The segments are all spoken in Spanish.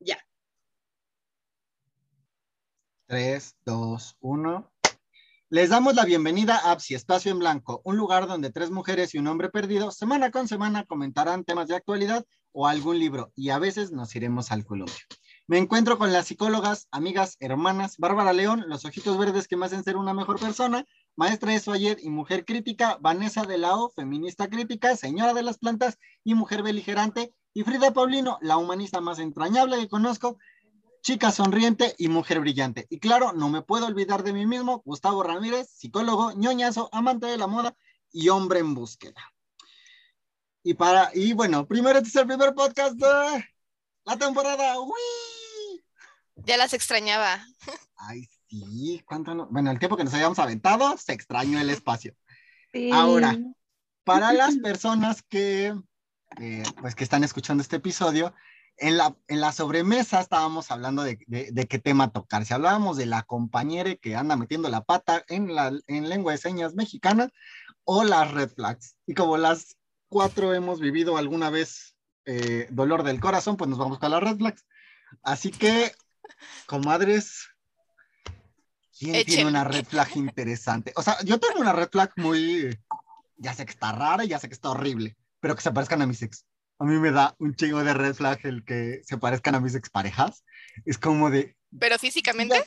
Ya. 3, 2, 1. Les damos la bienvenida a Absi, Espacio en Blanco, un lugar donde tres mujeres y un hombre perdido semana con semana comentarán temas de actualidad o algún libro y a veces nos iremos al columpio. Me encuentro con las psicólogas, amigas, hermanas, Bárbara León, los ojitos verdes que me hacen ser una mejor persona, maestra de ayer y mujer crítica, Vanessa de la O, feminista crítica, señora de las plantas y mujer beligerante, y Frida Paulino, la humanista más entrañable que conozco, chica sonriente y mujer brillante. Y claro, no me puedo olvidar de mí mismo, Gustavo Ramírez, psicólogo, ñoñazo, amante de la moda y hombre en búsqueda. Y para, y bueno, primero este es el primer podcast de la temporada. ¡Uy! Ya las extrañaba. Ay, sí, ¿cuánto no? Bueno, el tiempo que nos habíamos aventado, se extrañó el espacio. Ahora, para las personas que, eh, pues, que están escuchando este episodio, en la, en la sobremesa estábamos hablando de, de, qué tema tocar. Si hablábamos de la compañera que anda metiendo la pata en, la, en lengua de señas mexicana o las red flags. Y como las cuatro hemos vivido alguna vez eh, dolor del corazón, pues nos vamos con las red flags. Así que, comadres, ¿quién tiene una red flag interesante? O sea, yo tengo una red flag muy, ya sé que está rara, ya sé que está horrible, pero que se parezcan a mis ex. A mí me da un chingo de red flag el que se parezcan a mis exparejas. Es como de... ¿Pero físicamente?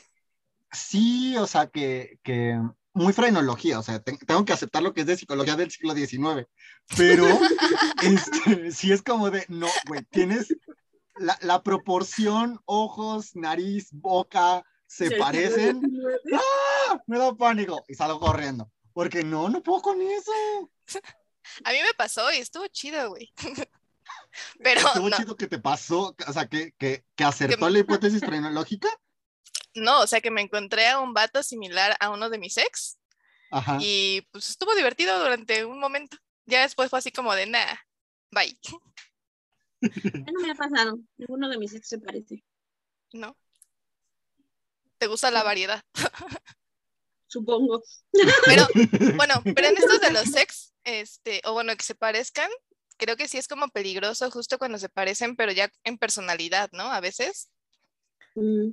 Sí, o sea, que, que muy frenología, o sea, tengo que aceptar lo que es de psicología del siglo XIX, pero este, sí es como de, no, güey, tienes la, la, proporción, ojos, nariz, boca, se parecen. ¡Ah! Me da pánico y salgo corriendo, porque no, no puedo con eso. A mí me pasó y estuvo chido, güey. Pero estuvo chido que te pasó, o sea, que, que, que acertó la hipótesis frenológica. No, o sea que me encontré a un vato similar a uno de mis ex. Ajá. Y pues estuvo divertido durante un momento. Ya después fue así como de nada, bye. No me ha pasado. Ninguno de mis ex se parece. No. ¿Te gusta la variedad? Supongo. Pero, bueno, pero en estos de los ex, este, o bueno, que se parezcan, creo que sí es como peligroso justo cuando se parecen, pero ya en personalidad, ¿no? A veces. Mm.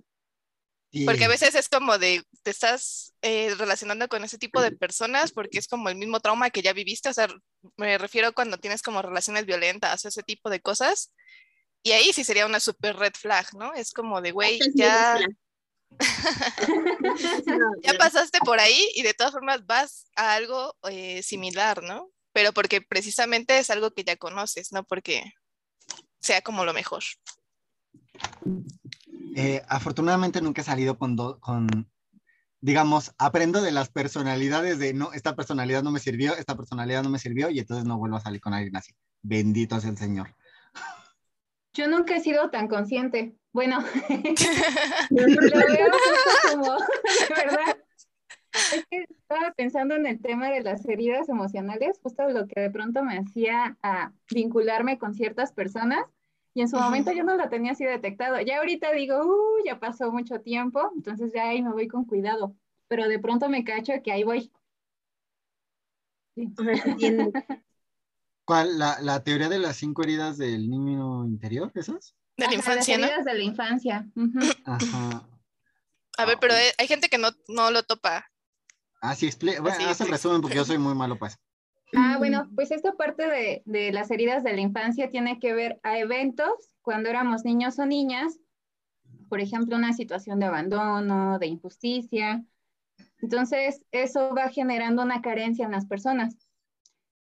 Porque a veces es como de, te estás eh, relacionando con ese tipo de personas porque es como el mismo trauma que ya viviste, o sea, me refiero cuando tienes como relaciones violentas, ese tipo de cosas, y ahí sí sería una super red flag, ¿no? Es como de, güey, ya... ya pasaste por ahí y de todas formas vas a algo eh, similar, ¿no? Pero porque precisamente es algo que ya conoces, no porque sea como lo mejor. Eh, afortunadamente nunca he salido con, con, digamos, aprendo de las personalidades de, no, esta personalidad no me sirvió, esta personalidad no me sirvió y entonces no vuelvo a salir con alguien así. Bendito sea el Señor. Yo nunca he sido tan consciente. Bueno, lo veo como, de verdad. Es que estaba pensando en el tema de las heridas emocionales, justo lo que de pronto me hacía a vincularme con ciertas personas y en su momento yo no lo tenía así detectado. Ya ahorita digo, uh, ya pasó mucho tiempo, entonces ya ahí me voy con cuidado. Pero de pronto me cacho que ahí voy. ¿Cuál? La, la, teoría de las cinco heridas del niño interior, esas? De la infancia, las heridas de la infancia. Ajá. A ver, pero hay gente que no, no lo topa. Ah, sí, explica. Bueno, haz el resumen porque yo soy muy malo, pues. Ah, bueno, pues esta parte de, de, las heridas de la infancia tiene que ver a eventos cuando éramos niños o niñas, por ejemplo, una situación de abandono, de injusticia. Entonces, eso va generando una carencia en las personas.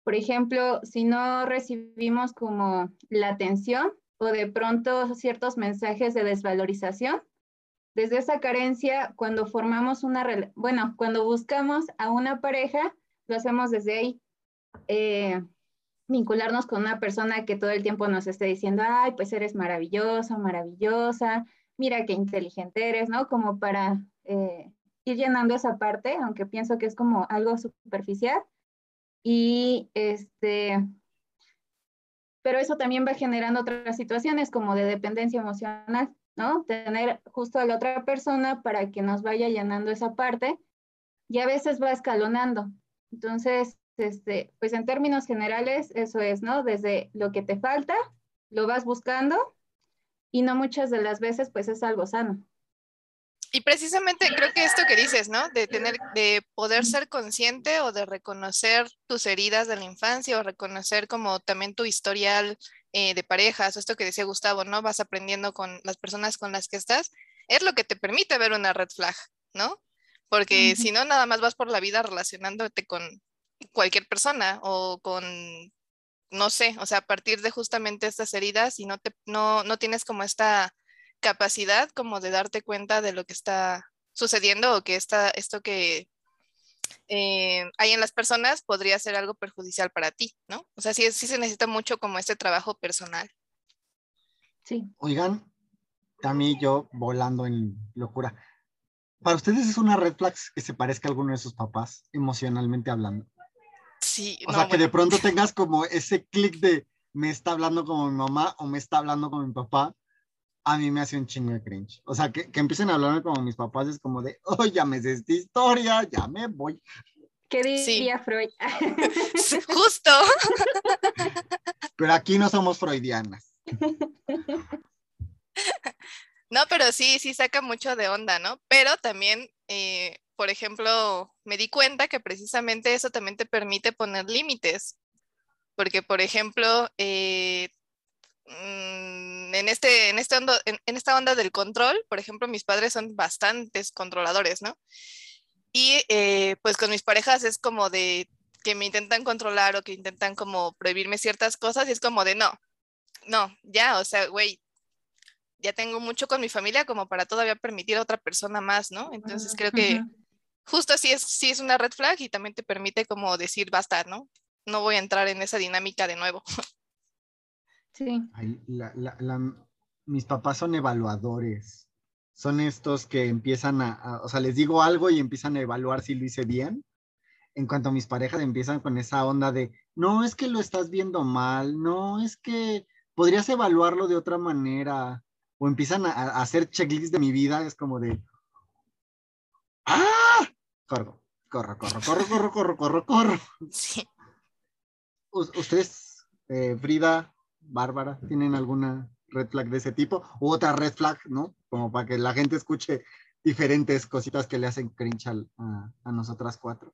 Por ejemplo, si no recibimos como la atención o de pronto ciertos mensajes de desvalorización, desde esa carencia, cuando formamos una, bueno, cuando buscamos a una pareja, lo hacemos desde ahí eh, vincularnos con una persona que todo el tiempo nos esté diciendo, ay, pues eres maravilloso, maravillosa, mira qué inteligente eres, ¿no? Como para eh, ir llenando esa parte, aunque pienso que es como algo superficial. Y este, pero eso también va generando otras situaciones como de dependencia emocional, ¿no? Tener justo a la otra persona para que nos vaya llenando esa parte y a veces va escalonando. Entonces, este, pues en términos generales, eso es, ¿no? Desde lo que te falta, lo vas buscando y no muchas de las veces pues es algo sano. Y precisamente creo que esto que dices, ¿no? De tener, de poder ser consciente o de reconocer tus heridas de la infancia o reconocer como también tu historial eh, de parejas, o esto que decía Gustavo, ¿no? Vas aprendiendo con las personas con las que estás, es lo que te permite ver una red flag, ¿no? Porque si no, nada más vas por la vida relacionándote con cualquier persona o con, no sé, o sea, a partir de justamente estas heridas y no, te, no, no tienes como esta capacidad como de darte cuenta de lo que está sucediendo o que está, esto que eh, hay en las personas podría ser algo perjudicial para ti, ¿no? O sea, sí, sí se necesita mucho como este trabajo personal. Sí. Oigan, también yo volando en locura. ¿Para ustedes es una red flag que se parezca a alguno de sus papás, emocionalmente hablando? Sí. O sea, que de pronto tengas como ese clic de me está hablando como mi mamá o me está hablando como mi papá a mí me hace un chingo de cringe. O sea, que, que empiecen a hablarme como mis papás es como de, oh, ya me sé esta historia, ya me voy. ¿Qué diría Freud? Justo. Pero aquí no somos freudianas. No, pero sí, sí saca mucho de onda, ¿no? Pero también, eh, por ejemplo, me di cuenta que precisamente eso también te permite poner límites. Porque, por ejemplo, eh, Mm, en, este, en, este en, esta onda del control, por ejemplo, mis padres son bastantes controladores, ¿no? Y eh, pues con mis parejas es como de que me intentan controlar o que intentan como prohibirme ciertas cosas y es como de no, no, ya, o sea, güey, ya tengo mucho con mi familia como para todavía permitir a otra persona más, ¿no? Entonces creo que justo así es, sí es una red flag y también te permite como decir basta, ¿no? No voy a entrar en esa dinámica de nuevo. Sí. mis papás son evaluadores. Son estos que empiezan a, o sea, les digo algo y empiezan a evaluar si lo hice bien. En cuanto a mis parejas empiezan con esa onda de, no es que lo estás viendo mal, no es que podrías evaluarlo de otra manera. O empiezan a, hacer checklists de mi vida, es como de, ¡ah! Corro, corro, corro, corro, corro, corro, corro, corro. Sí. ¿Ustedes, eh, Frida, Bárbara, ¿tienen alguna red flag de ese tipo? U otra red flag, ¿no? Como para que la gente escuche diferentes cositas que le hacen cringe a, nosotras cuatro.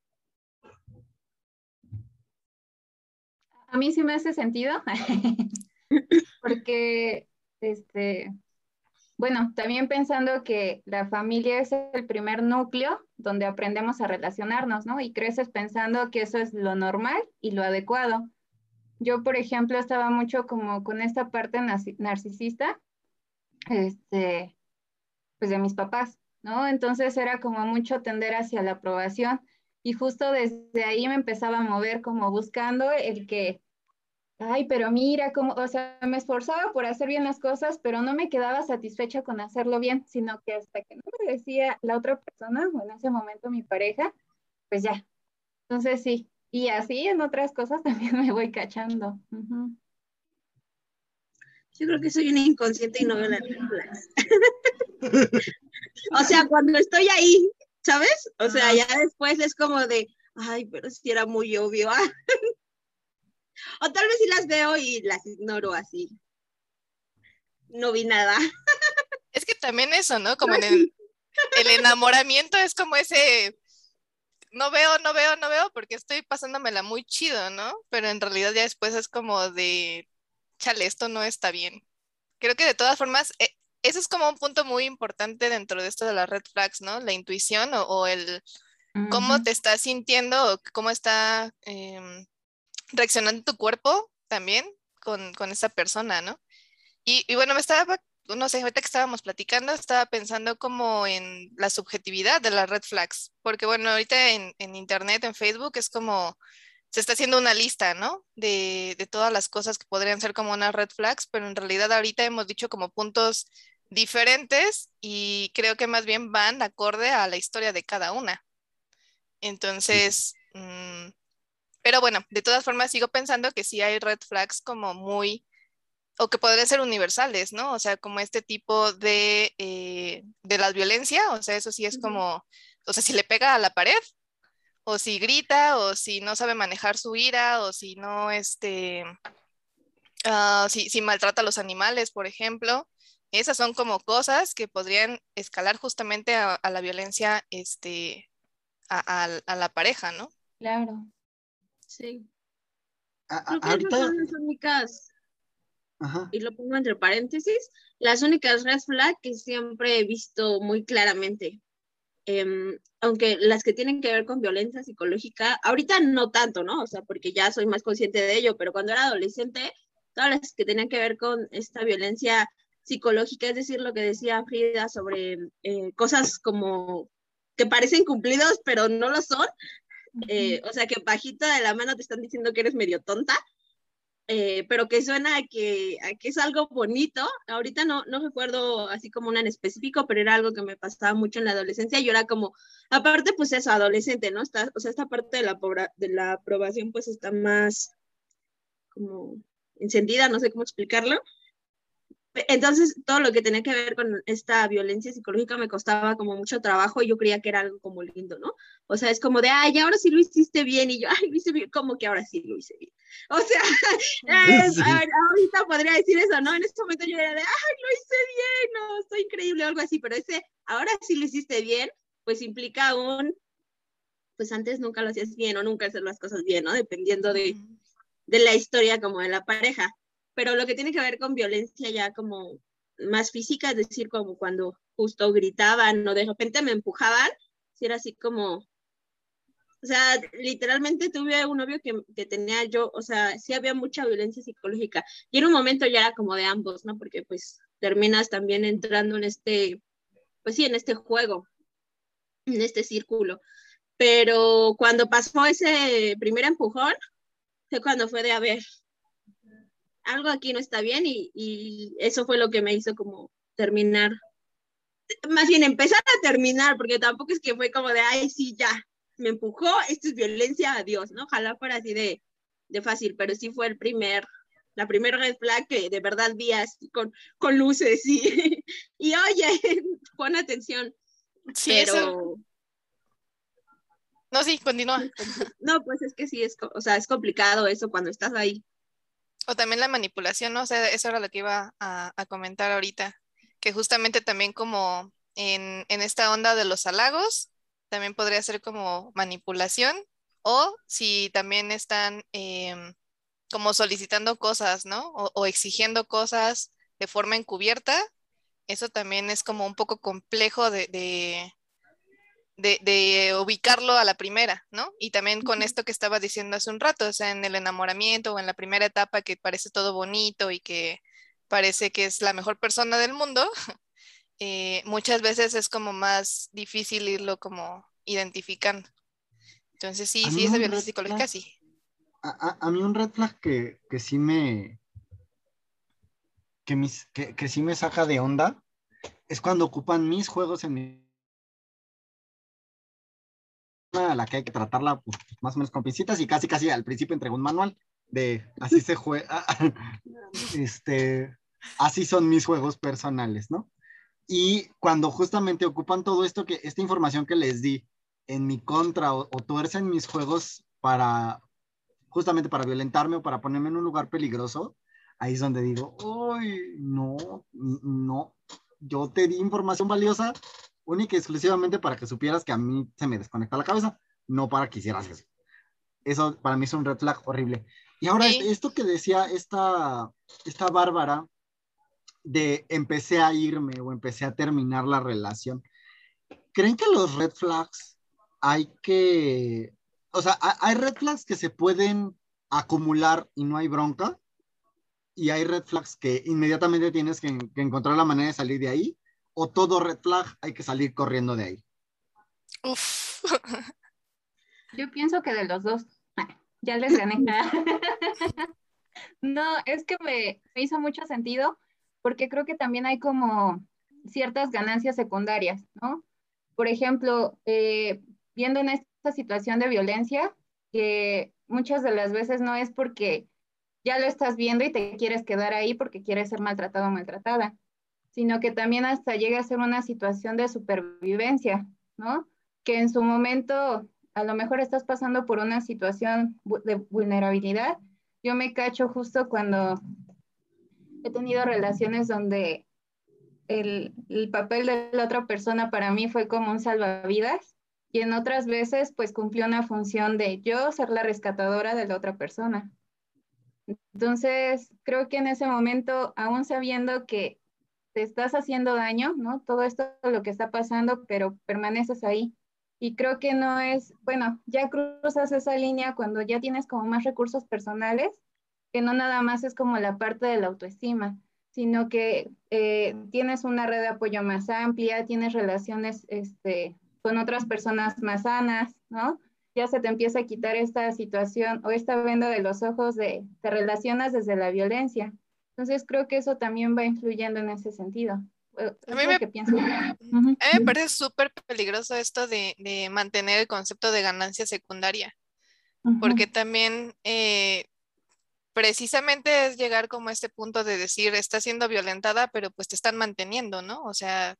A mí sí me hace sentido, porque, este, bueno, también pensando que la familia es el primer núcleo donde aprendemos a relacionarnos, ¿no? Y creces pensando que eso es lo normal y lo adecuado. Yo, por ejemplo, estaba mucho como con esta parte narcisista, este, pues de mis papás, ¿no? Entonces era como mucho tender hacia la aprobación y justo desde ahí me empezaba a mover como buscando el que, ay, pero mira cómo, o sea, me esforzaba por hacer bien las cosas, pero no me quedaba satisfecha con hacerlo bien, sino que hasta que no me decía la otra persona, o en ese momento mi pareja, pues ya. Entonces sí, y así en otras cosas también me voy cachando. Yo creo que soy una inconsciente y no veo las flags. o sea, cuando estoy ahí, ¿sabes? O sea, ya después es como de, ay, pero si era muy obvio. o tal vez sí las veo y las ignoro así. No vi nada. es que también eso, ¿no? Como en el, el enamoramiento es como ese no veo, no veo, no veo porque estoy pasándomela muy chido, ¿no? Pero en realidad ya después es como de, chale, esto no está bien. Creo que de todas formas, eh, eso es como un punto muy importante dentro de esto de las red flags, ¿no? La intuición o, el cómo te estás sintiendo o cómo está em, reaccionando tu cuerpo también con, con esa persona, ¿no? Y, y, bueno, me estaba no sé, ahorita que estábamos platicando, estaba pensando como en la subjetividad de las red flags, porque bueno, ahorita en, Internet, en Facebook, es como, se está haciendo una lista, ¿no? De, de, todas las cosas que podrían ser como unas red flags, pero en realidad ahorita hemos dicho como puntos diferentes y creo que más bien van acorde a la historia de cada una. Entonces, mm, pero bueno, de todas formas sigo pensando que sí hay red flags como muy o que podrían ser universales, ¿no? O sea, como este tipo de, eh, de la violencia, o sea, eso sí es como, o sea, si le pega a la pared, o si grita, o si no sabe manejar su ira, o si no, este, uh, si, si, maltrata a los animales, por ejemplo, esas son como cosas que podrían escalar justamente a, la violencia este, a, la pareja, ¿no? Claro. Sí. ahorita... son las únicas, y lo pongo entre paréntesis, las únicas red flag que siempre he visto muy claramente. Em, aunque las que tienen que ver con violencia psicológica, ahorita no tanto, ¿no? O sea, porque ya soy más consciente de ello, pero cuando era adolescente, todas las que tenían que ver con esta violencia psicológica, es decir, lo que decía Frida sobre eh, cosas como que parecen cumplidos, pero no lo son. Eh, o sea, que bajita de la mano te están diciendo que eres medio tonta, eh, pero que suena a que, es algo bonito. Ahorita no, no recuerdo así como una en específico, pero era algo que me pasaba mucho en la adolescencia. Yo era como, aparte, pues eso, adolescente, ¿no? Está, o sea, esta parte de la, de la aprobación, pues está más como encendida, no sé cómo explicarlo. Entonces, todo lo que tenía que ver con esta violencia psicológica me costaba como mucho trabajo y yo creía que era algo como lindo, ¿no? O sea, es como de, ay, ahora sí lo hiciste bien y yo, ay, lo hice bien, como que ahora sí lo hice bien. O sea, ahorita podría decir eso, ¿no? En este momento yo era de, ay, lo hice bien, no, estoy increíble o algo así, pero ese, ahora sí lo hiciste bien, pues implica un, pues antes nunca lo hacías bien o nunca hacer las cosas bien, ¿no? Dependiendo de, de la historia como de la pareja pero lo que tiene que ver con violencia ya como más física, es decir, como cuando justo gritaban o de repente me empujaban, si era así como, o sea, literalmente tuve un novio que, que, tenía yo, o sea, sí había mucha violencia psicológica y en un momento ya era como de ambos, ¿no? Porque pues terminas también entrando en este, pues sí, en este juego, en este círculo. Pero cuando pasó ese primer empujón, fue cuando fue de, a ver, algo aquí no está bien y, eso fue lo que me hizo como terminar, más bien empezar a terminar, porque tampoco es que fue como de, ay, sí, ya, me empujó, esto es violencia, adiós, ¿no? Ojalá fuera así de, fácil, pero sí fue el primer, la primera red flag que de verdad vi así con, con luces y, y oye, pon atención. Sí, pero... No, sí, continúa. No, pues es que sí, es, o sea, es complicado eso cuando estás ahí. O también la manipulación, ¿no? O sea, eso era lo que iba a, comentar ahorita, que justamente también como en, esta onda de los halagos, también podría ser como manipulación, o si también están em, como solicitando cosas, ¿no? O, exigiendo cosas de forma encubierta, eso también es como un poco complejo de, de, ubicarlo a la primera, ¿no? Y también con esto que estaba diciendo hace un rato, o sea, en el enamoramiento o en la primera etapa que parece todo bonito y que parece que es la mejor persona del mundo, eh, muchas veces es como más difícil irlo como identificando. Entonces sí, sí, esa violencia psicológica sí. A, mí un red flag que, que sí me... Que, mis, que, que sí me saca de onda es cuando ocupan mis juegos en mi a la que hay que tratarla pues, más o menos con pincitas y casi casi al principio entregó un manual de así se juega, este, así son mis juegos personales, ¿no? Y cuando justamente ocupan todo esto, que esta información que les di en mi contra o, o tuercen mis juegos para, justamente para violentarme o para ponerme en un lugar peligroso, ahí es donde digo, uy, no, no, yo te di información valiosa, única y exclusivamente para que supieras que a mí se me desconecta la cabeza, no para que hicieras eso. Eso para mí es un red flag horrible. Y ahora esto que decía esta, esta Bárbara de empecé a irme o empecé a terminar la relación, ¿creen que los red flags hay que, o sea, hay red flags que se pueden acumular y no hay bronca? Y hay red flags que inmediatamente tienes que, que encontrar la manera de salir de ahí o todo red flag hay que salir corriendo de ahí? Uf. Yo pienso que de los dos. Ya les gané. no, es que me, hizo mucho sentido porque creo que también hay como ciertas ganancias secundarias, ¿no? Por ejemplo, eh, viendo en esta situación de violencia, que muchas de las veces no es porque ya lo estás viendo y te quieres quedar ahí porque quieres ser maltratado o maltratada, sino que también hasta llega a ser una situación de supervivencia, ¿no? Que en su momento a lo mejor estás pasando por una situación de vulnerabilidad. Yo me cacho justo cuando he tenido relaciones donde el, el papel de la otra persona para mí fue como un salvavidas y en otras veces pues cumplió una función de yo ser la rescatadora de la otra persona. Entonces, creo que en ese momento, aún sabiendo que te estás haciendo daño, ¿no? Todo esto lo que está pasando, pero permaneces ahí. Y creo que no es, bueno, ya cruzas esa línea cuando ya tienes como más recursos personales, que no nada más es como la parte de la autoestima, sino que eh, tienes una red de apoyo más amplia, tienes relaciones este, con otras personas más sanas, ¿no? Ya se te empieza a quitar esta situación o esta venda de los ojos de te relacionas desde la violencia. Entonces creo que eso también va influyendo en ese sentido. A mí, me, me parece súper peligroso esto de, de, mantener el concepto de ganancia secundaria, porque también eh, precisamente es llegar como a este punto de decir, estás siendo violentada, pero pues te están manteniendo, ¿no? O sea,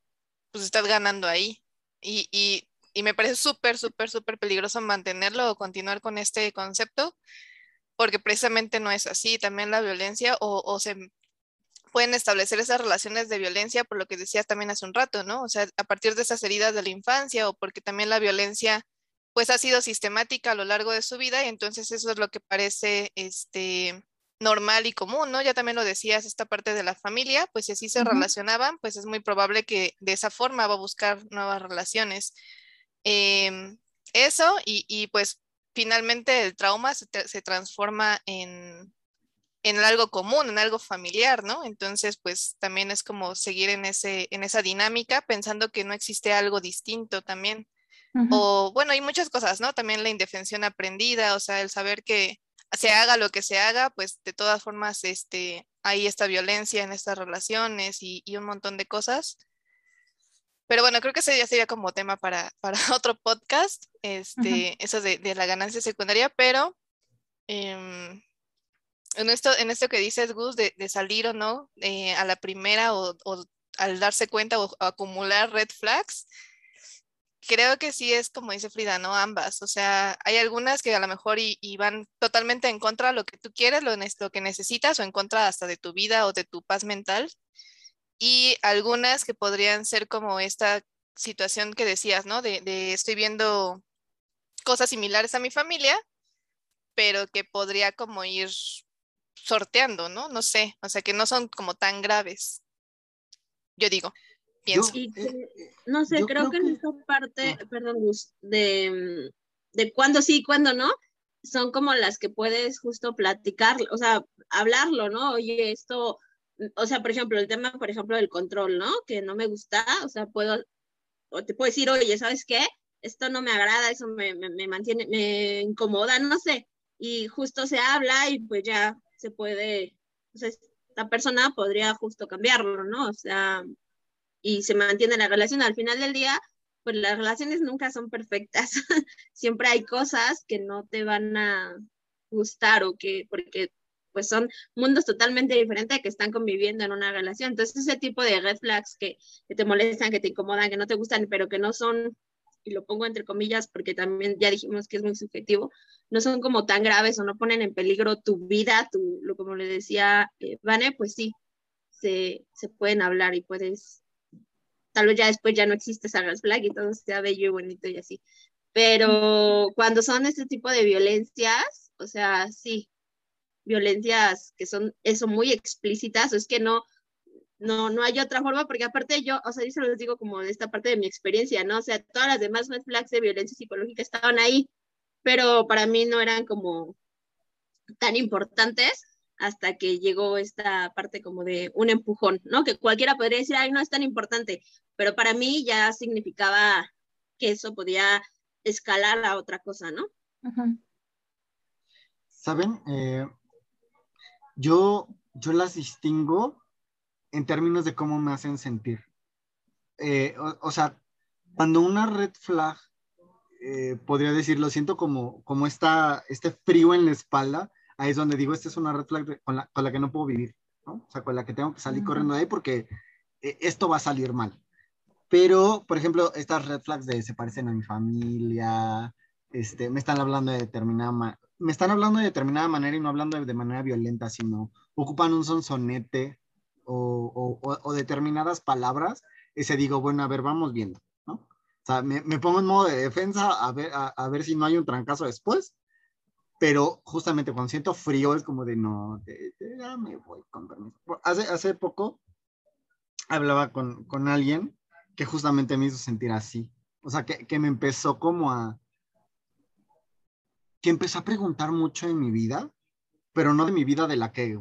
pues estás ganando ahí. Y, y, y me parece súper, súper, súper peligroso mantenerlo o continuar con este concepto, porque precisamente no es así. También la violencia o, o se pueden establecer esas relaciones de violencia, por lo que decías también hace un rato, ¿no? O sea, a partir de esas heridas de la infancia o porque también la violencia pues ha sido sistemática a lo largo de su vida y entonces eso es lo que parece este normal y común, ¿no? Ya también lo decías, esta parte de la familia, pues si así se relacionaban, pues es muy probable que de esa forma va a buscar nuevas relaciones. Em, eso y, y, pues finalmente el trauma se, se transforma en, en algo común, en algo familiar, ¿no? Entonces, pues también es como seguir en, ese, en esa dinámica pensando que no existe algo distinto también. O bueno, hay muchas cosas, ¿no? También la indefensión aprendida, o sea, el saber que se haga lo que se haga, pues de todas formas, este, hay esta violencia en estas relaciones y, y un montón de cosas. Pero bueno, creo que ese ya sería como tema para, para otro podcast, este, eso de, de, la ganancia secundaria, pero eh, en esto, en esto que dices, Gus, de, de salir o no eh, a la primera o, o, al darse cuenta o, acumular red flags, creo que sí es como dice Frida, ¿no? Ambas. O sea, hay algunas que a lo mejor y, y van totalmente en contra de lo que tú quieres, lo, lo, que necesitas o en contra hasta de tu vida o de tu paz mental. Y algunas que podrían ser como esta situación que decías, ¿no? De, de estoy viendo cosas similares a mi familia, pero que podría como ir sorteando, ¿no? No sé, o sea, que no son como tan graves. Yo digo, pienso. Yo, no sé, creo, creo, que en esta parte, ah. perdón, de, de cuándo sí y cuándo no, son como las que puedes justo platicar, o sea, hablarlo, ¿no? Oye, esto, o sea, por ejemplo, el tema, por ejemplo, del control, ¿no? Que no me gusta, o sea, puedo, o te puedo decir, oye, ¿sabes qué? Esto no me agrada, eso me, me, me mantiene, me incomoda, no sé. Y justo se habla y pues ya se puede, o sea, esta persona podría justo cambiarlo, ¿no? O sea, y se mantiene la relación. Al final del día, pues las relaciones nunca son perfectas. Siempre hay cosas que no te van a gustar o que, porque pues son mundos totalmente diferentes que están conviviendo en una relación. Entonces, ese tipo de red flags que, que te molestan, que te incomodan, que no te gustan, pero que no son y lo pongo entre comillas porque también ya dijimos que es muy subjetivo, no son como tan graves o no ponen en peligro tu vida, tu, lo como le decía eh, Vane, pues sí, se, se, pueden hablar y puedes, tal vez ya después ya no existe esa flag y todo sea bello y bonito y así. Pero cuando son este tipo de violencias, o sea, sí, violencias que son eso muy explícitas, o es que no, no, no hay otra forma, porque aparte yo, o sea, yo se los digo como de esta parte de mi experiencia, ¿no? O sea, todas las demás red flags de violencia psicológica estaban ahí, pero para mí no eran como tan importantes hasta que llegó esta parte como de un empujón, ¿no? Que cualquiera podría decir, ay, no es tan importante, pero para mí ya significaba que eso podía escalar a otra cosa, ¿no? Saben, eh, yo, yo las distingo en términos de cómo me hacen sentir. Eh, o, o, sea, cuando una red flag, eh, podría decirlo, siento como, como esta, este frío en la espalda, ahí es donde digo, esta es una red flag con, la, con, la, que no puedo vivir, ¿no? O sea, con la que tengo que salir uh -huh. corriendo de ahí porque eh, esto va a salir mal. Pero, por ejemplo, estas red flags de se parecen a mi familia, este, me están hablando de determinada, me están hablando de determinada manera y no hablando de, de manera violenta, sino ocupan un sonsonete, o, determinadas palabras, ese digo, bueno, a ver, vamos viendo, ¿no? O sea, me, pongo en modo de defensa a ver, a, ver si no hay un trancazo después, pero justamente cuando siento frío es como de no, ya me voy con permiso. Hace, hace poco hablaba con, con alguien que justamente me hizo sentir así, o sea, que, que me empezó como a, que empezó a preguntar mucho en mi vida, pero no de mi vida de la que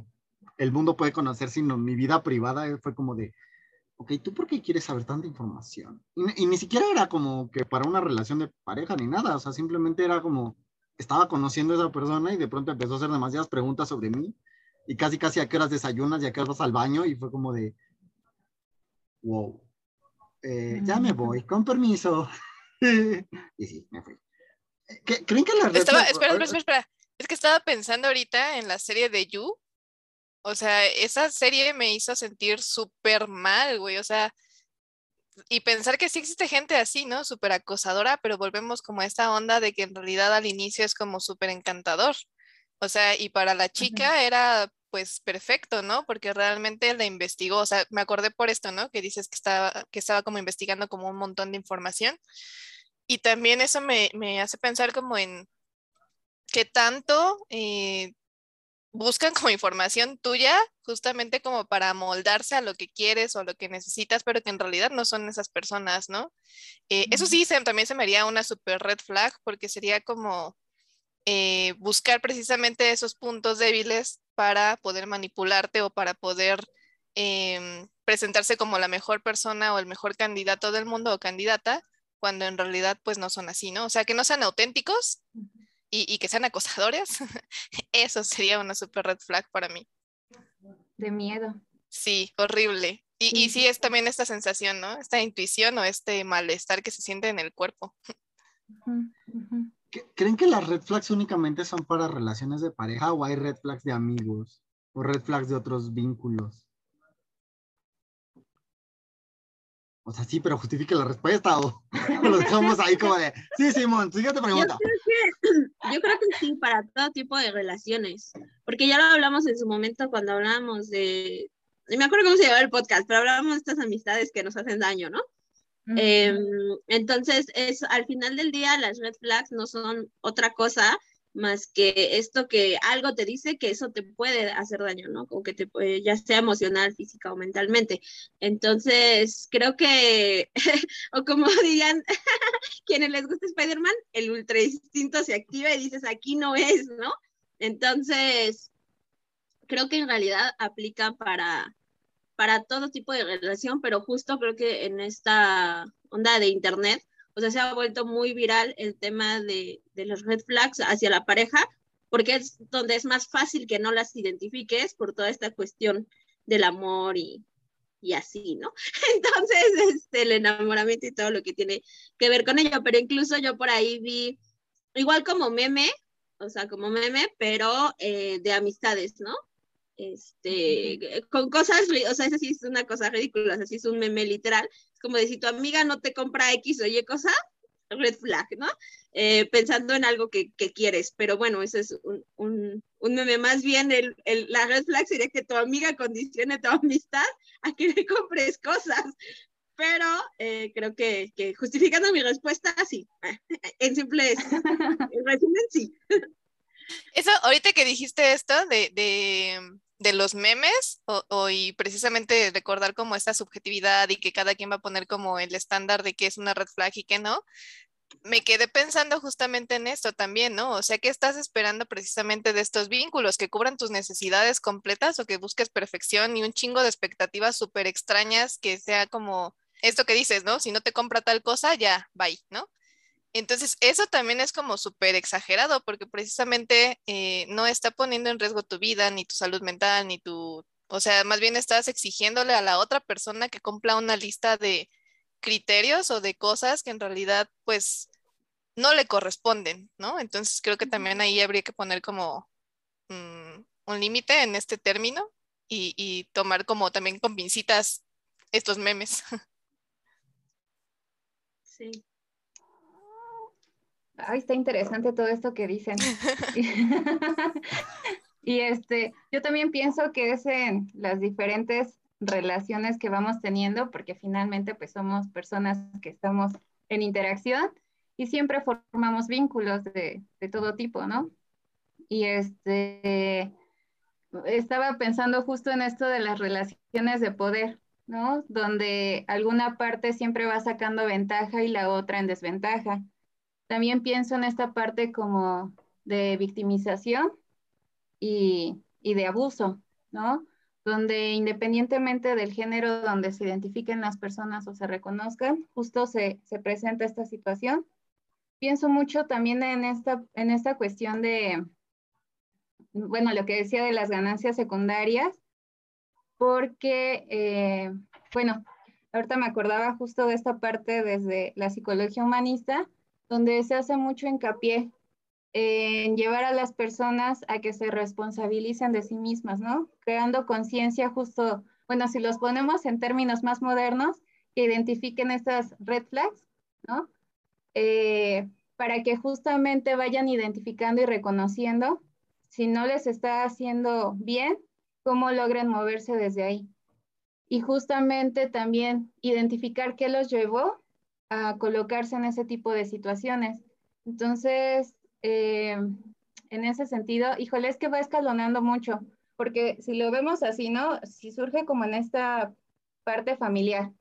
el mundo puede conocer, sino mi vida privada fue como de, ok, ¿tú por qué quieres saber tanta información? Y, ni siquiera era como que para una relación de pareja ni nada, o sea, simplemente era como, estaba conociendo a esa persona y de pronto empezó a hacer demasiadas preguntas sobre mí y casi casi a qué horas desayunas y a qué horas vas al baño y fue como de, wow, eh, ya me voy, con permiso. y sí, me fui. ¿Creen que la Estaba, espera, espera, espera. Es que estaba pensando ahorita en la serie de You. O sea, esa serie me hizo sentir súper mal, güey. O sea, y pensar que sí existe gente así, ¿no? Súper acosadora, pero volvemos como a esta onda de que en realidad al inicio es como súper encantador. O sea, y para la chica era pues perfecto, ¿no? Porque realmente la investigó, o sea, me acordé por esto, ¿no? Que dices que estaba, que estaba como investigando como un montón de información. Y también eso me, hace pensar como en qué tanto eh, buscan como información tuya justamente como para moldarse a lo que quieres o a lo que necesitas, pero que en realidad no son esas personas, ¿no? Eh, eso sí, también se me haría una super red flag porque sería como eh, buscar precisamente esos puntos débiles para poder manipularte o para poder em, presentarse como la mejor persona o el mejor candidato del mundo o candidata cuando en realidad pues no son así, ¿no? O sea, que no sean auténticos y, que sean acosadores, eso sería una super red flag para mí. De miedo. Sí, horrible. Y sí. y es también esta sensación, ¿no? Esta intuición o este malestar que se siente en el cuerpo. ¿Creen que las red flags únicamente son para relaciones de pareja o hay red flags de amigos o red flags de otros vínculos? O sea, sí, pero justifique la respuesta o, lo dejamos ahí como de, sí, Simón, siguiente pregunta. Yo creo, que, yo creo que sí, para todo tipo de relaciones, porque ya lo hablamos en su momento cuando hablábamos de, me acuerdo cómo se llamaba el podcast, pero hablábamos de estas amistades que nos hacen daño, ¿no? Em, entonces, es, al final del día, las red flags no son otra cosa más que esto que algo te dice que eso te puede hacer daño, ¿no? Como que te puede, ya sea emocional, física o mentalmente. Entonces, creo que, o como dirían quienes les gusta Spider-Man, el ultra instinto se activa y dices, aquí no es, ¿no? Entonces, creo que en realidad aplica para, para todo tipo de relación, pero justo creo que en esta onda de Internet, o sea, se ha vuelto muy viral el tema de, de los red flags hacia la pareja, porque es donde es más fácil que no las identifiques por toda esta cuestión del amor y, y así, ¿no? Entonces, este, el enamoramiento y todo lo que tiene que ver con ello, pero incluso yo por ahí vi, igual como meme, o sea, como meme, pero eh, de amistades, ¿no? Este, con cosas, o sea, eso sí es una cosa ridícula, o sea, sí es un meme literal, como de si tu amiga no te compra X o Y cosa, red flag, ¿no? Eh, pensando en algo que, quieres, pero bueno, eso es un, un, un meme. Más bien, el, el, la red flag sería que tu amiga condicione tu amistad a que le compres cosas. Pero eh, creo que, que, justificando mi respuesta, sí. En simple, en resumen, sí. Eso, ahorita que dijiste esto de, de de los memes o, y precisamente recordar como esta subjetividad y que cada quien va a poner como el estándar de qué es una red flag y qué no, me quedé pensando justamente en esto también, ¿no? O sea, ¿qué estás esperando precisamente de estos vínculos? ¿Que cubran tus necesidades completas o que busques perfección y un chingo de expectativas súper extrañas que sea como esto que dices, ¿no? Si no te compra tal cosa, ya, bye, ¿no? Entonces, eso también es como súper exagerado porque precisamente eh, no está poniendo en riesgo tu vida, ni tu salud mental, ni tu, o sea, más bien estás exigiéndole a la otra persona que cumpla una lista de criterios o de cosas que en realidad, pues, no le corresponden, ¿no? Entonces, creo que también ahí habría que poner como mm, un límite en este término y, y tomar como también con pincitas estos memes. Sí. Ay, está interesante todo esto que dicen. y este, yo también pienso que es en las diferentes relaciones que vamos teniendo, porque finalmente pues somos personas que estamos en interacción y siempre formamos vínculos de, de todo tipo, ¿no? Y este, estaba pensando justo en esto de las relaciones de poder, ¿no? Donde alguna parte siempre va sacando ventaja y la otra en desventaja. También pienso en esta parte como de victimización y, y de abuso, ¿no? Donde independientemente del género donde se identifiquen las personas o se reconozcan, justo se, se presenta esta situación. Pienso mucho también en esta, en esta cuestión de, bueno, lo que decía de las ganancias secundarias, porque, eh, bueno, ahorita me acordaba justo de esta parte desde la psicología humanista, donde se hace mucho hincapié en llevar a las personas a que se responsabilicen de sí mismas, ¿no? Creando conciencia justo, bueno, si los ponemos en términos más modernos, que identifiquen estas red flags, ¿no? Eh, para que justamente vayan identificando y reconociendo si no les está haciendo bien, cómo logran moverse desde ahí. Y justamente también identificar qué los llevó a colocarse en ese tipo de situaciones. Entonces, eh, en ese sentido, híjole, es que va escalonando mucho, porque si lo vemos así, ¿no? Si surge como en esta parte familiar,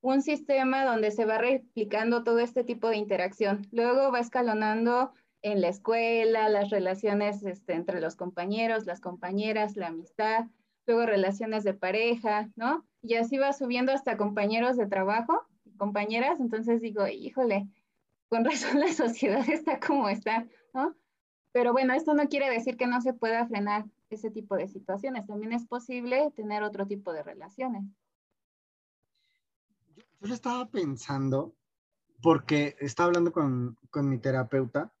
un sistema donde se va replicando todo este tipo de interacción, luego va escalonando en la escuela, las relaciones este, entre los compañeros, las compañeras, la amistad, luego relaciones de pareja, ¿no? Y así va subiendo hasta compañeros de trabajo, compañeras, entonces digo, híjole, con razón la sociedad está como está, ¿no? Pero bueno, esto no quiere decir que no se pueda frenar ese tipo de situaciones, también es posible tener otro tipo de relaciones. Yo, yo estaba pensando, porque estaba hablando con, con mi terapeuta,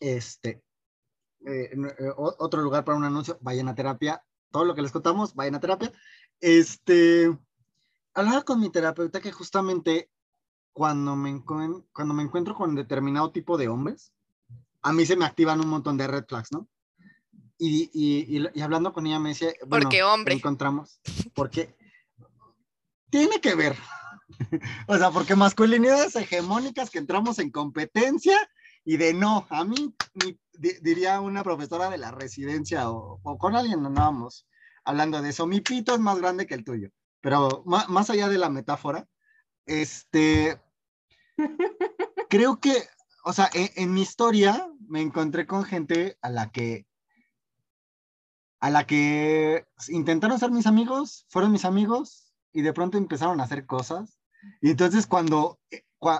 este, eh, eh, otro lugar para un anuncio, vayan a terapia. Todo lo que les contamos, vayan a terapia. Este, hablaba con mi terapeuta que justamente cuando me, cuando me encuentro con determinado tipo de hombres, a mí se me activan un montón de red flags, ¿no? Y, y, y, hablando con ella me decía, bueno, porque hombre. Encontramos, porque tiene que ver. o sea, porque masculinidades hegemónicas que entramos en competencia y de no, a mí diría una profesora de la residencia o, con alguien andábamos hablando de eso, mi pito es más grande que el tuyo, pero más, allá de la metáfora, este, creo que, o sea, en, en, mi historia me encontré con gente a la que, a la que intentaron ser mis amigos, fueron mis amigos y de pronto empezaron a hacer cosas. Y entonces cuando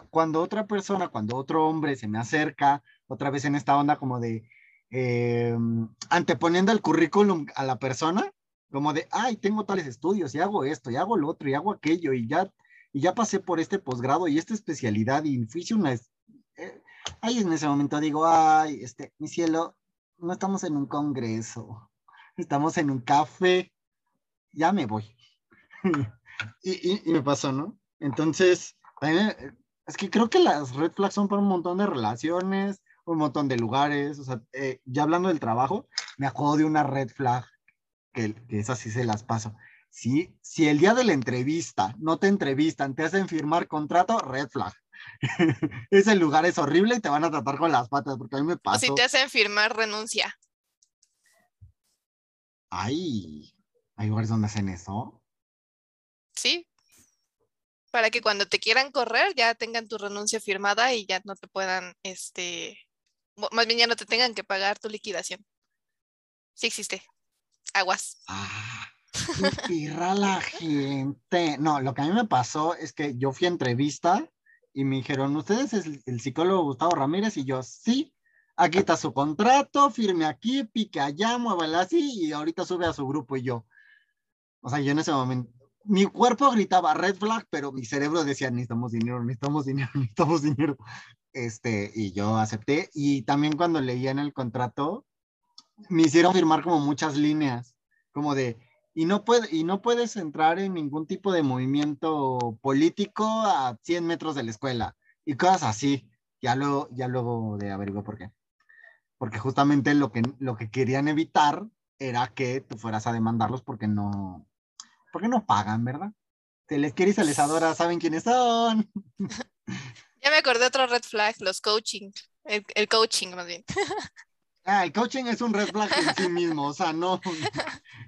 cuando otra persona, cuando otro hombre se me acerca, otra vez en esta onda como de eh, anteponiendo el currículum a la persona, como de, ay, tengo tales estudios y hago esto y hago lo otro y hago aquello y ya, y ya pasé por este posgrado y esta especialidad y fui una... Eh, ahí en ese momento digo, ay, este, mi cielo, no estamos en un congreso, estamos en un café, ya me voy. y, y, me pasó, ¿no? Entonces, es que creo que las red flags son para un montón de relaciones, un montón de lugares. O sea, eh, ya hablando del trabajo, me acuerdo de una red flag, que, que esas sí se las paso. Si, si el día de la entrevista no te entrevistan, te hacen firmar contrato, red flag. Ese lugar es horrible y te van a tratar con las patas, porque a mí me pasa. si te hacen firmar renuncia. Ay, hay lugares donde hacen eso. Sí, para que cuando te quieran correr ya tengan tu renuncia firmada y ya no te puedan, este, más bien ya no te tengan que pagar tu liquidación. Sí existe. Aguas. Ah, la gente. No, lo que a mí me pasó es que yo fui a entrevista y me dijeron, ¿ustedes es el psicólogo Gustavo Ramírez? Y yo, sí, aquí está su contrato, firme aquí, pique allá, muévela así y ahorita sube a su grupo y yo. O sea, yo en ese momento, mi cuerpo gritaba red flag, pero mi cerebro decía, necesitamos dinero, necesitamos dinero, necesitamos dinero. Este, y yo acepté. Y también cuando leía en el contrato, me hicieron firmar como muchas líneas, como de, y no, puede, y no puedes entrar en ningún tipo de movimiento político a 100 metros de la escuela, y cosas así. Ya luego, ya luego de averiguar por qué. Porque justamente lo que, lo que querían evitar era que tú fueras a demandarlos porque no, ¿Por qué no pagan, verdad? Se les quiere y se les adora, saben quiénes son. Ya me acordé otro red flag, los coaching. El, coaching, más bien. Ah, el coaching es un red flag en sí mismo, o sea, no.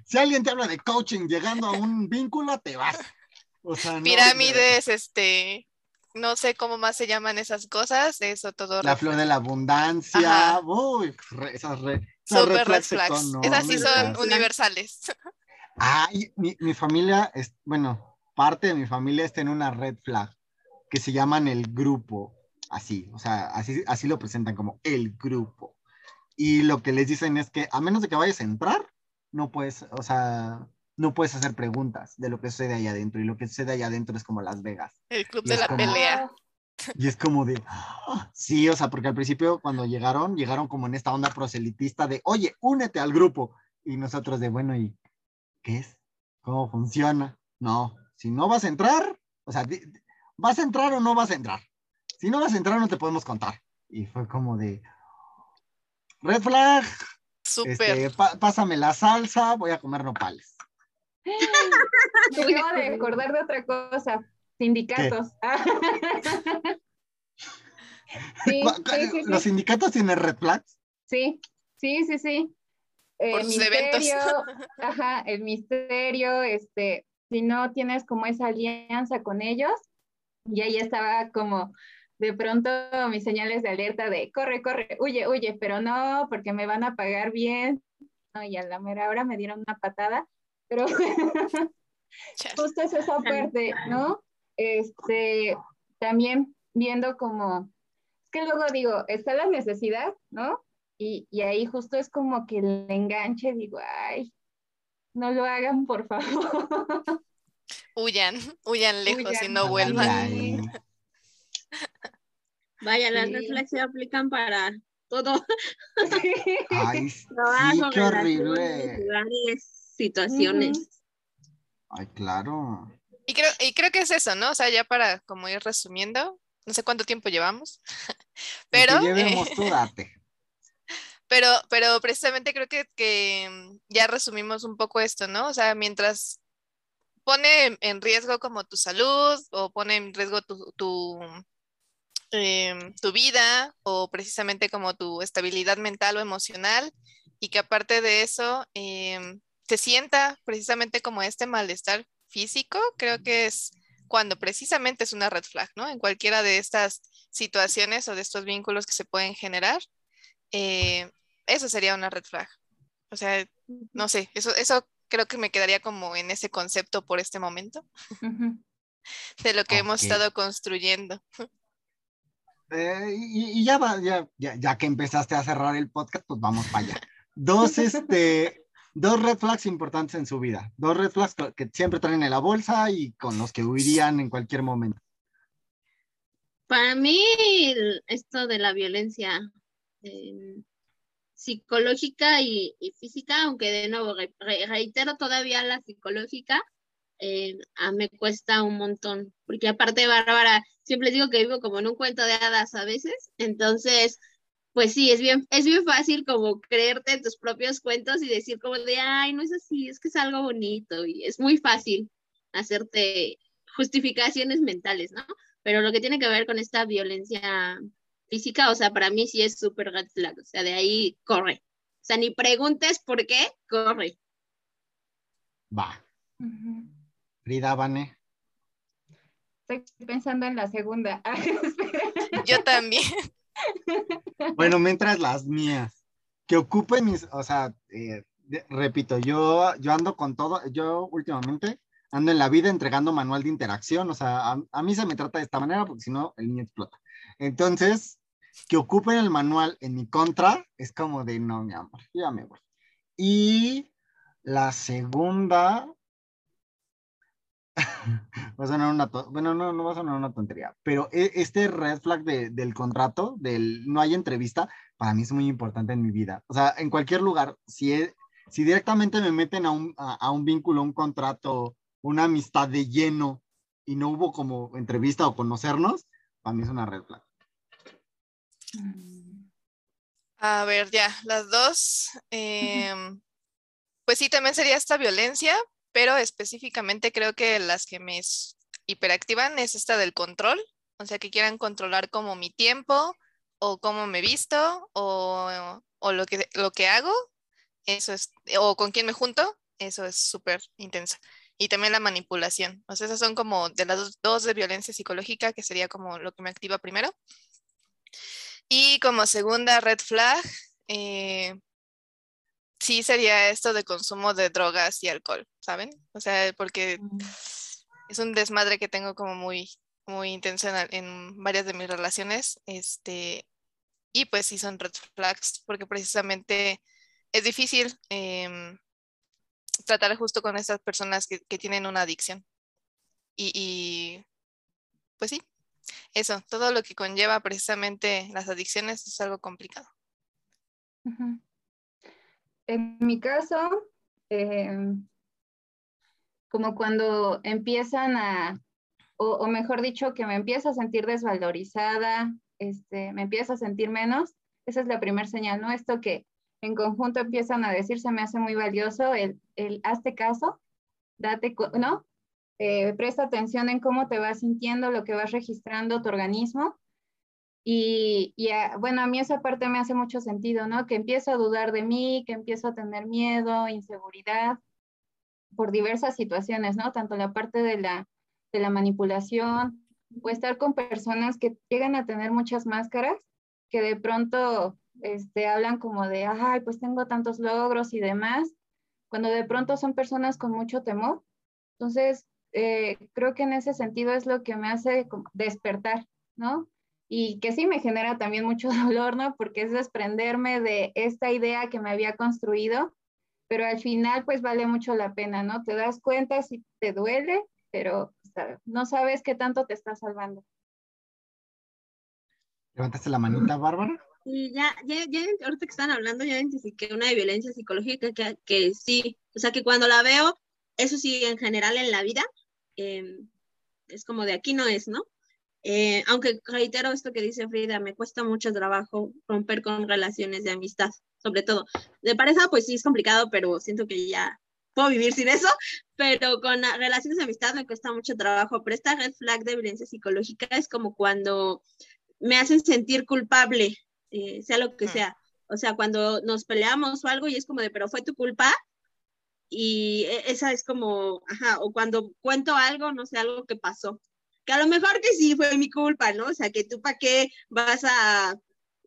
Si alguien te habla de coaching llegando a un vínculo, te vas. O sea, Pirámides, este, no sé cómo más se llaman esas cosas, eso todo. La flor de la abundancia, uy, esas, red flags. Esas sí son universales. Ah, mi, mi familia, es, bueno, parte de mi familia está en una red flag que se llaman el grupo, así, o sea, así, así lo presentan como el grupo. Y lo que les dicen es que a menos de que vayas a entrar, no puedes, o sea, no puedes hacer preguntas de lo que sucede ahí adentro. Y lo que sucede ahí adentro es como Las Vegas. El club de la pelea. Y es como de, ah, sí, o sea, porque al principio cuando llegaron, llegaron como en esta onda proselitista de, oye, únete al grupo. Y nosotros de, bueno, ¿y qué es? ¿Cómo funciona? No, si no vas a entrar, o sea, ¿vas a entrar o no vas a entrar? Si no vas a entrar, no te podemos contar. Y fue como de, red flag. Súper. Este, pásame la salsa, voy a comer nopales. Me acabo de acordar de otra cosa. Sindicatos. ¿Los sindicatos tienen red flags? Sí, sí, sí, sí. Por sus eventos. Ajá, el misterio, este, si no tienes como esa alianza con ellos, y ahí estaba como de pronto mis señales de alerta de corre, corre, huye, huye, pero no, porque me van a pagar bien. y a la mera hora me dieron una patada, pero justo es esa parte, ¿no? Este, también viendo como, es que luego digo, está la necesidad, ¿no? Y, y ahí justo es como que el enganche, digo, ay, no lo hagan, por favor. Huyan, huyan lejos y no vuelvan. Vaya, las reflexiones se aplican para todo. Ay, sí, qué horrible. situaciones. Ay, claro. Y creo, y creo que es eso, ¿no? O sea, ya para como ir resumiendo, no sé cuánto tiempo llevamos, pero... Llevemos, eh, Pero, pero precisamente creo que, que ya resumimos un poco esto, ¿no? O sea, mientras pone en riesgo como tu salud o pone en riesgo tu, tu, em, tu, vida o precisamente como tu estabilidad mental o emocional y que aparte de eso eh, se sienta precisamente como este malestar físico, creo que es cuando precisamente es una red flag, ¿no? En cualquiera de estas situaciones o de estos vínculos que se pueden generar, eh, eso sería una red flag. O sea, no sé, eso, eso creo que me quedaría como en ese concepto por este momento de lo que hemos estado construyendo. Eh, y, ya, va, ya, ya, que empezaste a cerrar el podcast, pues vamos para allá. Dos, este, dos red flags importantes en su vida. Dos red flags que siempre traen en la bolsa y con los que huirían en cualquier momento. Para mí, esto de la violencia eh, psicológica y, física, aunque de nuevo reitero todavía la psicológica, eh, me cuesta un montón, porque aparte Bárbara, siempre digo que vivo como en un cuento de hadas a veces, entonces, pues sí, es bien, es bien fácil como creerte en tus propios cuentos y decir como de, ay, no es así, es que es algo bonito y es muy fácil hacerte justificaciones mentales, ¿no? Pero lo que tiene que ver con esta violencia física, o sea, para mí sí es súper red flag, o sea, de ahí corre. O sea, ni preguntes por qué, corre. Va. Frida, Vane. Estoy pensando en la segunda. Yo también. Bueno, mientras las mías, que ocupen mis, o sea, eh, repito, yo, yo ando con todo, yo últimamente ando en la vida entregando manual de interacción, o sea, a, a mí se me trata de esta manera porque si no, el niño explota. Entonces, que ocupen el manual en mi contra es como de no, mi amor, ya me voy. Y la segunda, va a sonar una, bueno, no, no va a sonar una tontería, pero e, este red flag del contrato, del no hay entrevista, para mí es muy importante en mi vida. O sea, en cualquier lugar, si, e, si directamente me meten a un, a un vínculo, un contrato, una amistad de lleno y no hubo como entrevista o conocernos, para mí es una red flag. A ver, ya, las dos. Em, pues sí, también sería esta violencia, pero específicamente creo que las que me hiperactivan es esta del control, o sea, que quieran controlar como mi tiempo o cómo me visto o, o lo, que, lo que hago, eso es, o con quién me junto, eso es súper intenso. Y también la manipulación, o sea, esas son como de las dos de violencia psicológica, que sería como lo que me activa primero. Y como segunda red flag, eh, sí sería esto de consumo de drogas y alcohol, ¿saben? O sea, porque mm. es un desmadre que tengo como muy, muy intenso en, varias de mis relaciones, este, y pues sí son red flags, porque precisamente es difícil em, tratar justo con estas personas que, tienen una adicción. y, pues sí, eso, todo lo que conlleva precisamente las adicciones es algo complicado. En mi caso, em, como cuando empiezan a, o, mejor dicho, que me empiezo a sentir desvalorizada, este, me empiezo a sentir menos, esa es la primera señal, ¿no? Esto que en conjunto empiezan a decir, se me hace muy valioso el, el hazte caso, date, ¿no? Eh, presta atención en cómo te vas sintiendo, lo que vas registrando tu organismo. Y, bueno, a mí esa parte me hace mucho sentido, ¿no? Que empiezo a dudar de mí, que empiezo a tener miedo, inseguridad, por diversas situaciones, ¿no? Tanto la parte de la, de la manipulación, o estar con personas que llegan a tener muchas máscaras, que de pronto este, hablan como de, ay, pues tengo tantos logros y demás, cuando de pronto son personas con mucho temor. Entonces, eh, creo que en ese sentido es lo que me hace despertar, ¿no? Y que sí me genera también mucho dolor, ¿no? Porque es desprenderme de esta idea que me había construido, pero al final pues vale mucho la pena, ¿no? Te das cuenta si te duele, pero no sabes qué tanto te está salvando. ¿Levantaste la manita, Bárbara? Sí, ya, ya, ya, ahorita que están hablando, ya identifiqué una de violencia psicológica que, que sí, o sea, que cuando la veo, eso sí, en general en la vida, Em, es como de aquí no es, ¿no? Eh, aunque reitero esto que dice Frida, me cuesta mucho trabajo romper con relaciones de amistad, sobre todo. De pareja, pues sí es complicado, pero siento que ya puedo vivir sin eso, pero con relaciones de amistad me cuesta mucho trabajo. Pero esta red flag de violencia psicológica es como cuando me hacen sentir culpable, eh, sea lo que sea. O sea, cuando nos peleamos o algo y es como de, pero fue tu culpa, y e, esa es como, ajá, o cuando cuento algo, no sé, algo que pasó, que a lo mejor que sí fue mi culpa, ¿no? O sea, que tú para qué vas a,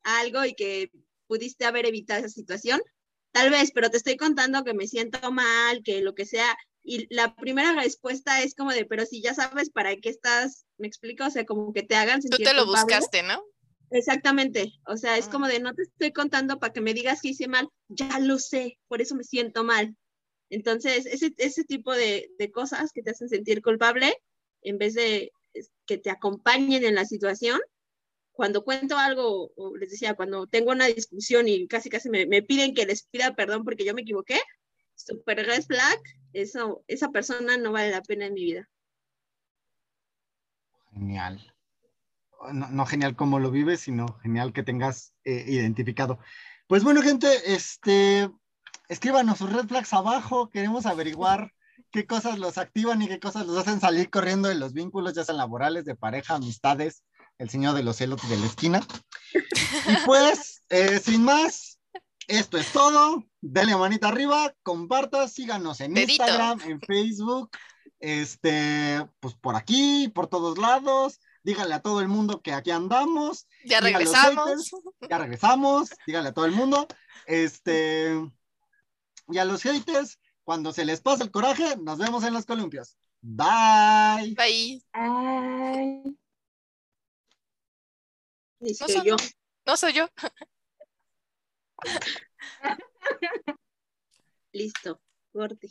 algo y que pudiste haber evitado esa situación, tal vez, pero te estoy contando que me siento mal, que lo que sea, y la primera respuesta es como de, pero si ya sabes para qué estás, me explico, o sea, como que te hagan sentir Tú te lo buscaste, ¿no? Exactamente, o sea, es como ah. de, no te estoy contando para que me digas que hice mal, ya lo sé, por eso me siento mal. Entonces, ese, ese tipo de, de, cosas que te hacen sentir culpable, en vez de que te acompañen en la situación, cuando cuento algo, o les decía, cuando tengo una discusión y casi casi me, me piden que les pida perdón porque yo me equivoqué, super red flag, eso, esa persona no vale la pena en mi vida. Genial. No, genial como lo vives, sino genial que tengas eh, identificado. Pues bueno, gente, este, escríbanos sus red flags abajo, queremos averiguar qué cosas los activan y qué cosas los hacen salir corriendo de los vínculos, ya sean laborales, de pareja, amistades, el señor de los celos de la esquina. Y pues, eh, sin más, esto es todo. Denle manita arriba, comparta, síganos en Instagram, en Facebook, este, pues por aquí, por todos lados. Díganle a todo el mundo que aquí andamos. Ya regresamos. ya regresamos. Díganle a todo el mundo. Este, y a los haters, cuando se les pasa el coraje, nos vemos en los columpios. Bye. Bye. Bye. no soy yo. No soy yo. Listo, corte.